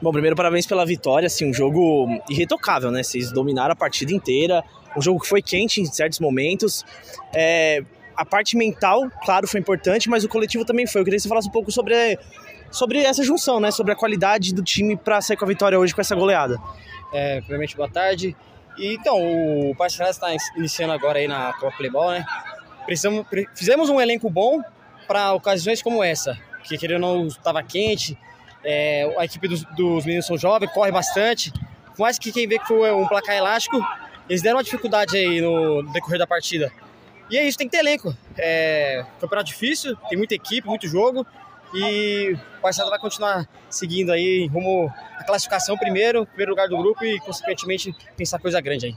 Bom, primeiro parabéns pela vitória, assim, um jogo irretocável, né? Vocês dominaram a partida inteira, um jogo que foi quente em certos momentos. É, a parte mental, claro, foi importante, mas o coletivo também foi. Eu queria que você falasse um pouco sobre, sobre essa junção, né? Sobre a qualidade do time para sair com a vitória hoje com essa goleada. É, primeiramente, boa tarde. E, então, o Parcelas está iniciando agora aí na Copa Playball, né? Precisamos, fizemos um elenco bom para ocasiões como essa, que querendo não estava quente, é, a equipe dos, dos, meninos são jovens, corre bastante. Por mais que quem vê que foi um placar elástico, eles deram uma dificuldade aí no decorrer da partida. E é isso, tem que ter elenco. É campeonato difícil, tem muita equipe, muito jogo. E o Barcelona vai continuar seguindo aí rumo à classificação primeiro, primeiro lugar do grupo e, consequentemente, pensar coisa grande aí.